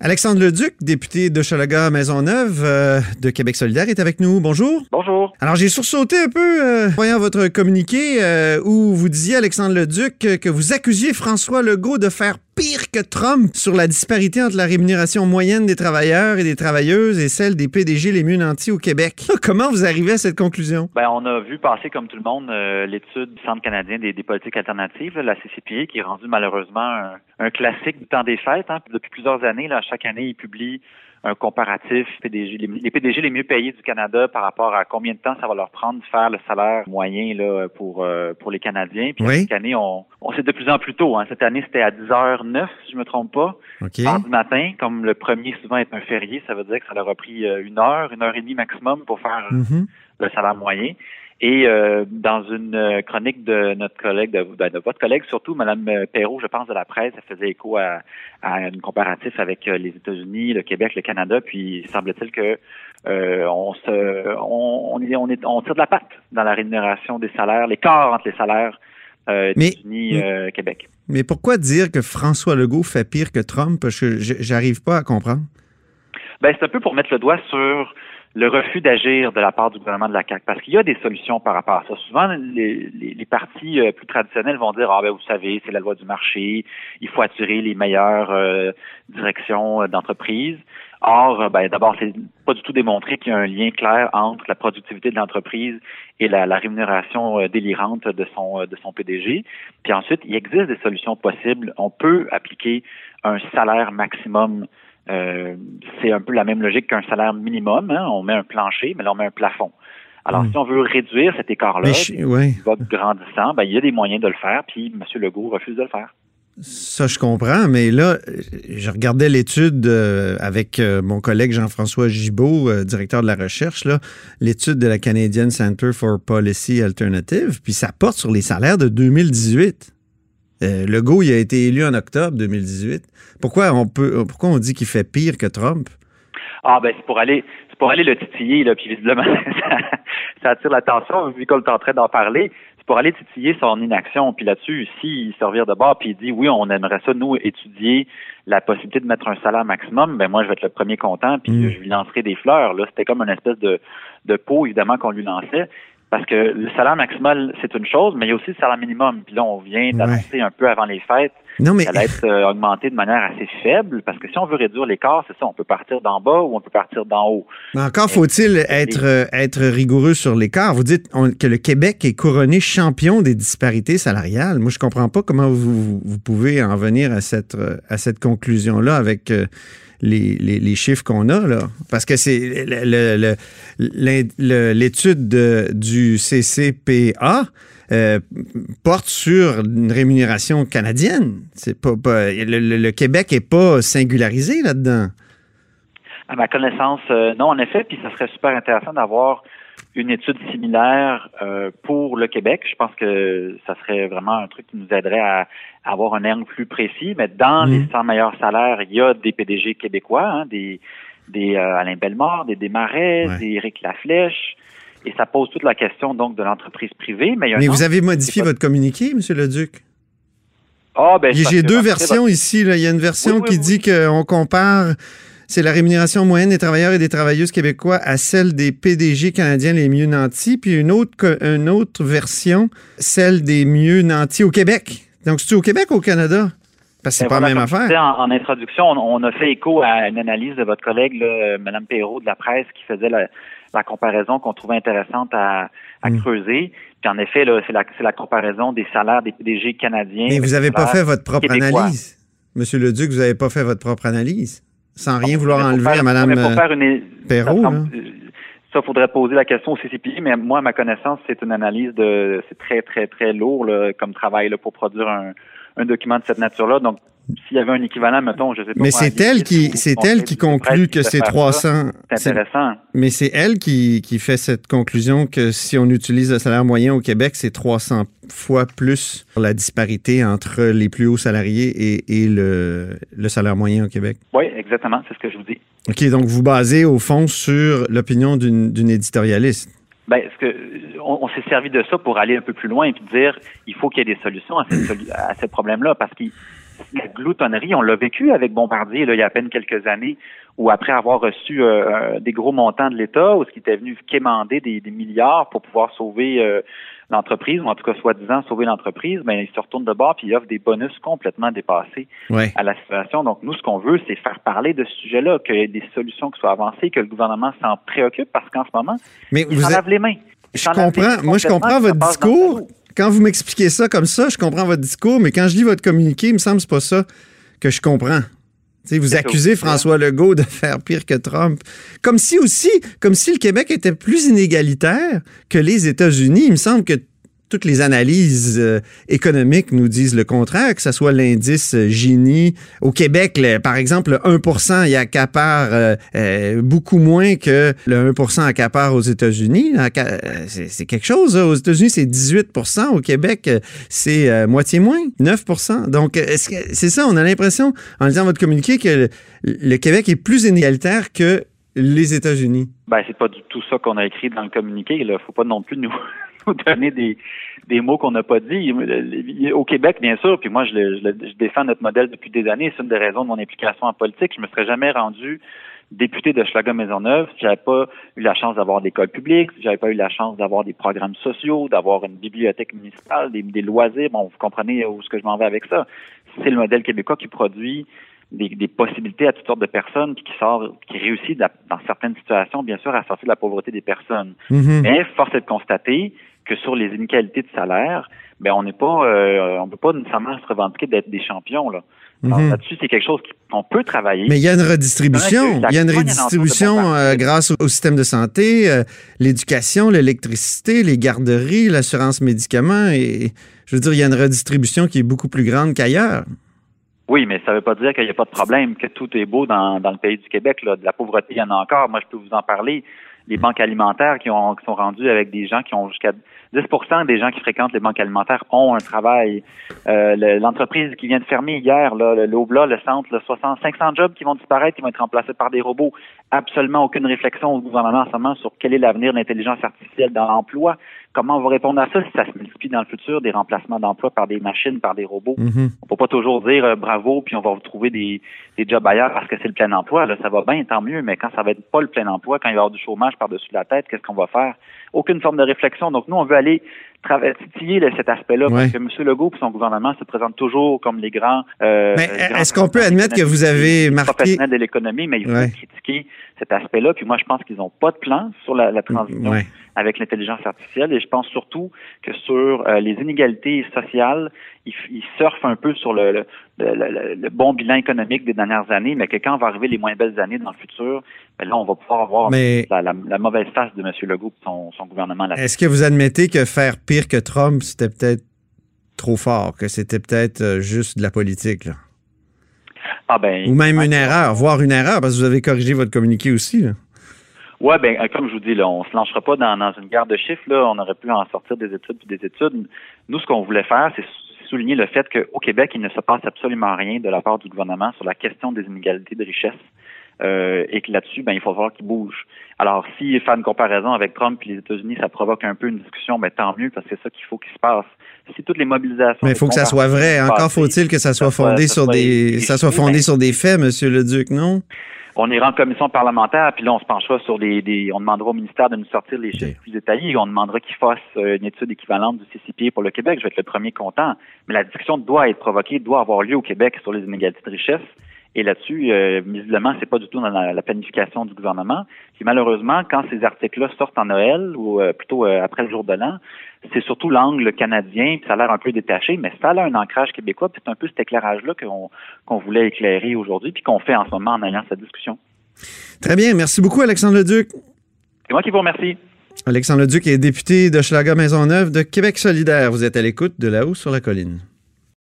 Alexandre Leduc, député de Chalaga Maisonneuve euh, de Québec solidaire, est avec nous. Bonjour. Bonjour. Alors, j'ai sursauté un peu euh, voyant votre communiqué euh, où vous disiez, Alexandre Leduc, que vous accusiez François Legault de faire pire que Trump sur la disparité entre la rémunération moyenne des travailleurs et des travailleuses et celle des PDG les mieux nantis au Québec. Comment vous arrivez à cette conclusion? Ben, on a vu passer, comme tout le monde, l'étude du Centre canadien des, politiques alternatives, la CCPA, qui est rendue malheureusement un, classique du temps des fêtes. Hein. Depuis plusieurs années, là, chaque année, il publie un comparatif PDG, les, PDG les mieux payés du Canada par rapport à combien de temps ça va leur prendre de faire le salaire moyen là, pour euh, pour les Canadiens. Puis oui. cette année, on, on sait de plus en plus tôt. Hein. Cette année, c'était à 10h09, si je me trompe pas. Okay. du matin, comme le premier souvent est un férié, ça veut dire que ça leur a pris euh, une heure, une heure et demie maximum pour faire Mhm. le salaire moyen. Et euh, dans une euh, chronique de notre collègue, de, de, de, votre collègue surtout, Madame Perrault, je pense, de la presse, elle faisait écho à, à une comparatif avec euh, les États-Unis, le Québec, le Canada, puis semble-t-il que euh, on se on, on, est, on, est, on tire de la patte dans la rémunération des salaires, l'écart entre les salaires euh, États-Unis, euh, Québec. Mais pourquoi dire que François Legault fait pire que Trump? Parce que j'arrive pas à comprendre. Ben, c'est un peu pour mettre le doigt sur le refus d'agir de la part du gouvernement de la CAQ, parce qu'il y a des solutions par rapport à ça. Souvent, les, les, les partis euh, plus traditionnels vont dire, ah ben vous savez, c'est la loi du marché, il faut attirer les meilleures euh, directions euh, d'entreprise. Or, ben, d'abord, c'est pas du tout démontré qu'il y a un lien clair entre la productivité de l'entreprise et la, la rémunération délirante de son de son PDG. Puis ensuite, il existe des solutions possibles. On peut appliquer un salaire maximum euh, c'est un peu la même logique qu'un salaire minimum. Hein? On met un plancher, mais là, on met un plafond. Alors, Mm. si on veut réduire cet écart-là, je, ouais. va grandissant, ben, il y a des moyens de le faire, puis M. Legault refuse de le faire. Ça, je comprends, mais là, je regardais l'étude euh, avec euh, mon collègue Jean-François Gibault, euh, directeur de la recherche, l'étude de la Canadian Center for Policy Alternative, puis ça porte sur les salaires de 2018. Euh, Legault, il a été élu en octobre 2018. Pourquoi on peut, pourquoi on dit qu'il fait pire que Trump? Ah ben c'est pour aller, c'est pour aller le titiller là, puis visiblement ça, ça attire l'attention vu qu'on est en train d'en parler. C'est pour aller titiller son inaction. Puis là-dessus, s'il servir de bord, puis il dit oui, on aimerait ça nous étudier la possibilité de mettre un salaire maximum. Ben moi, je vais être le premier content, puis Mm. je lui lancerai des fleurs. Là, c'était comme une espèce de de pot évidemment qu'on lui lançait. Parce que le salaire maximal, c'est une chose, mais il y a aussi le salaire minimum. Puis là, on vient d'annoncer un peu avant les fêtes Non, mais... ça va être euh, augmenté de manière assez faible, parce que si on veut réduire l'écart, c'est ça, on peut partir d'en bas ou on peut partir d'en haut. Mais encore faut-il être, euh, être rigoureux sur l'écart. Vous dites on- que le Québec est couronné champion des disparités salariales. Moi, je comprends pas comment vous, vous pouvez en venir à cette, euh, à cette conclusion-là avec euh, les, les, les chiffres qu'on a. là. Parce que c'est l'étude de- du CCPA. euh, porte sur une rémunération canadienne. C'est pas, le Québec est pas singularisé là-dedans. À ma connaissance, euh, non, en effet, puis ça serait super intéressant d'avoir une étude similaire euh, pour le Québec. Je pense que ça serait vraiment un truc qui nous aiderait à, à avoir un angle plus précis. Mais dans Mm. les 100 meilleurs salaires, il y a des PDG québécois, hein, des, des euh, Alain Bellemare, des Desmarais, Ouais. des Éric Laflèche. Et ça pose toute la question donc de l'entreprise privée. Mais, il y a un Mais vous avez modifié pas- votre communiqué, M. Leduc? Ah, ben, J'ai deux versions ici. Là. Il y a une version Oui, oui, qui oui. dit qu'on compare, c'est la rémunération moyenne des travailleurs et des travailleuses québécois à celle des PDG canadiens les mieux nantis, puis une autre, une autre version, celle des mieux nantis au Québec. Donc, c'est-tu au Québec ou au Canada? Parce que c'est Ben pas la même affaire. En, en introduction, on, on a fait écho à une analyse de votre collègue, là, Mme Perrault de la presse, qui faisait la, la comparaison qu'on trouvait intéressante à, à Mm. creuser. Puis en effet, c'est la, c'est la comparaison des salaires des PDG canadiens. Mais vous n'avez pas fait votre propre québécois. analyse. Monsieur Leduc, vous n'avez pas fait votre propre analyse. Sans rien vouloir enlever faire- à Mme euh, faire une, Perrault, ça, semble- euh, ça, faudrait poser la question au CCPI, mais moi, à ma connaissance, c'est une analyse de, c'est très, très, très lourd là, comme travail là, pour produire un, un document de cette nature-là. Donc, s'il y avait un équivalent, mettons, je sais pas. Mais c'est elle qui, c'est elle qui conclut que c'est faire ça, 300. C'est c'est- intéressant. Mais c'est elle qui, qui fait cette conclusion que si on utilise le salaire moyen au Québec, c'est 300 fois plus la disparité entre les plus hauts salariés et, et le, le salaire moyen au Québec. Oui, exactement, c'est ce que je vous dis. OK, donc vous basez au fond sur l'opinion d'une éditorialiste. Ben, ce que on, on s'est servi de ça pour aller un peu plus loin et puis dire il faut qu'il y ait des solutions à, cette à ce problème-là parce qu'il la gloutonnerie, on l'a vécu avec Bombardier là, il y a à peine quelques années, où après avoir reçu euh, des gros montants de l'État, où ce qui était venu quémander des, des milliards pour pouvoir sauver euh, l'entreprise, ou en tout cas soi-disant sauver l'entreprise, ben il se retourne de bord puis il offre des bonus complètement dépassés à la situation. Donc nous, ce qu'on veut, c'est faire parler de ce sujet-là, qu'il y ait des solutions qui soient avancées, que le gouvernement s'en préoccupe, parce qu'en ce moment, Mais il s'en lave les mains. Je comprends. Moi, je comprends votre discours. Quand vous m'expliquez ça comme ça, je comprends votre discours, mais quand je lis votre communiqué, il me semble que c'est pas ça que je comprends. vous accusez François Legault de faire pire que Trump. Comme si aussi, comme si le Québec était plus inégalitaire que les États-Unis. Il me semble que toutes les analyses euh, économiques nous disent le contraire, que ce soit l'indice euh, Gini. Au Québec, par exemple, le 1% il accapare euh, euh, beaucoup moins que le 1% accapare aux États-Unis. C'est quelque chose. Aux États-Unis, c'est 18% Au Québec, c'est moitié moins, 9% Donc, c'est ça, on a l'impression, en lisant votre communiqué, que le, Québec est plus inégalitaire que les États-Unis? Ben, c'est pas du tout ça qu'on a écrit dans le communiqué. Il faut pas non plus nous donner des, des mots qu'on n'a pas dit. Au Québec, bien sûr, puis moi, je, je, défends notre modèle depuis des années. C'est une des raisons de mon implication en politique. Je me serais jamais rendu député de Schlager-Maisonneuve si j'avais pas eu la chance d'avoir des écoles publiques, si j'avais pas eu la chance d'avoir des programmes sociaux, d'avoir une bibliothèque municipale, des, des loisirs. Bon, vous comprenez où ce que je m'en vais avec ça. C'est le modèle québécois qui produit des, des, possibilités à toutes sortes de personnes qui sort, qui réussit dans certaines situations, bien sûr, à sortir de la pauvreté des personnes. Mm-hmm. Mais force est de constater que sur les inégalités de salaire, ben on n'est pas, euh, on peut pas nécessairement se revendiquer d'être des champions là. Mhm. Là-dessus, c'est quelque chose qu'on peut travailler. Mais il y a une redistribution. Il y a une redistribution euh, grâce au système de santé, euh, l'éducation, l'électricité, les garderies, l'assurance médicaments. Et je veux dire, il y a une redistribution qui est beaucoup plus grande qu'ailleurs. Oui, mais ça ne veut pas dire qu'il n'y a pas de problème, que tout est beau dans, dans le pays du Québec. Là. De la pauvreté, il y en a encore. Moi, je peux vous en parler les banques alimentaires qui, ont, qui sont rendues avec des gens qui ont jusqu'à 10% des gens qui fréquentent les banques alimentaires ont un travail. Euh, L'entreprise qui vient de fermer hier, l'Obla, le, centre, le 60, 500 jobs qui vont disparaître, qui vont être remplacés par des robots. Absolument aucune réflexion au gouvernement en ce moment sur quel est l'avenir de l'intelligence artificielle dans l'emploi. Comment on va répondre à ça si ça se multiplie dans le futur, des remplacements d'emplois par des machines, par des robots? Mm-hmm. On peut pas toujours dire euh, bravo, puis on va retrouver des, des jobs ailleurs parce que c'est le plein emploi. Là, ça va bien, tant mieux, mais quand ça va être pas le plein emploi, quand il va y avoir du chômage par-dessus la tête, qu'est-ce qu'on va faire? Aucune forme de réflexion. Donc, nous, on veut aller titiller cet aspect-là parce que M. Legault et son gouvernement se présentent toujours comme les grands. Euh, mais est-ce qu'on peut admettre que vous avez marqué professionnels de l'économie, mais il faut critiquer cet aspect-là. Puis moi, je pense qu'ils n'ont pas de plan sur la, la transition avec l'intelligence artificielle. Et je pense surtout que sur euh, les inégalités sociales, ils, surfent un peu sur le, le, bon bilan économique des dernières années, mais que quand va arriver les moins belles années dans le futur, ben là, on va pouvoir avoir la, mauvaise face de M. Legault et son, son gouvernement. Est-ce que vous admettez que faire pire que Trump, c'était peut-être trop fort, que c'était peut-être euh, juste de la politique? Là? Ah ben, Ou même une erreur, voire une erreur, parce que vous avez corrigé votre communiqué aussi. Là. Ouais, ben euh, comme je vous dis, là, on se lancera pas dans, dans une guerre de chiffres. Là, on aurait pu en sortir des études puis des études. Nous, ce qu'on voulait faire, c'est souligner le fait qu'au Québec, il ne se passe absolument rien de la part du gouvernement sur la question des inégalités de richesse. Euh, et que là-dessus, ben, il faut voir qu'il bouge. Alors, si faire une comparaison avec Trump et les États-Unis, ça provoque un peu une discussion, ben, tant mieux, parce que c'est ça qu'il faut qu'il se passe. Si toutes les mobilisations... Mais il faut que ça soit vrai. Encore faut-il que ça soit fondé sur des, ça soit fondé sur des faits, Monsieur le Duc, non? on ira en commission parlementaire, puis là, on se penchera sur des, on demandera au ministère de nous sortir les chiffres plus détaillés. On demandera qu'il fasse euh, une étude équivalente du CCP pour le Québec. Je vais être le premier content. Mais la discussion doit être provoquée, doit avoir lieu au Québec sur les inégalités de richesse. Et là-dessus, euh, visiblement, c'est pas du tout dans la, planification du gouvernement. Puis malheureusement, quand ces articles-là sortent en Noël ou euh, plutôt euh, après le jour de l'an, c'est surtout l'angle canadien, puis ça a l'air un peu détaché, mais ça a un ancrage québécois, puis c'est un peu cet éclairage-là qu'on voulait éclairer aujourd'hui, puis qu'on fait en ce moment en ayant cette discussion. Très bien. Merci beaucoup, Alexandre Leduc. C'est moi qui vous remercie. Alexandre Leduc est député de Schlager Maisonneuve de Québec solidaire. Vous êtes à l'écoute de là-haut sur la colline.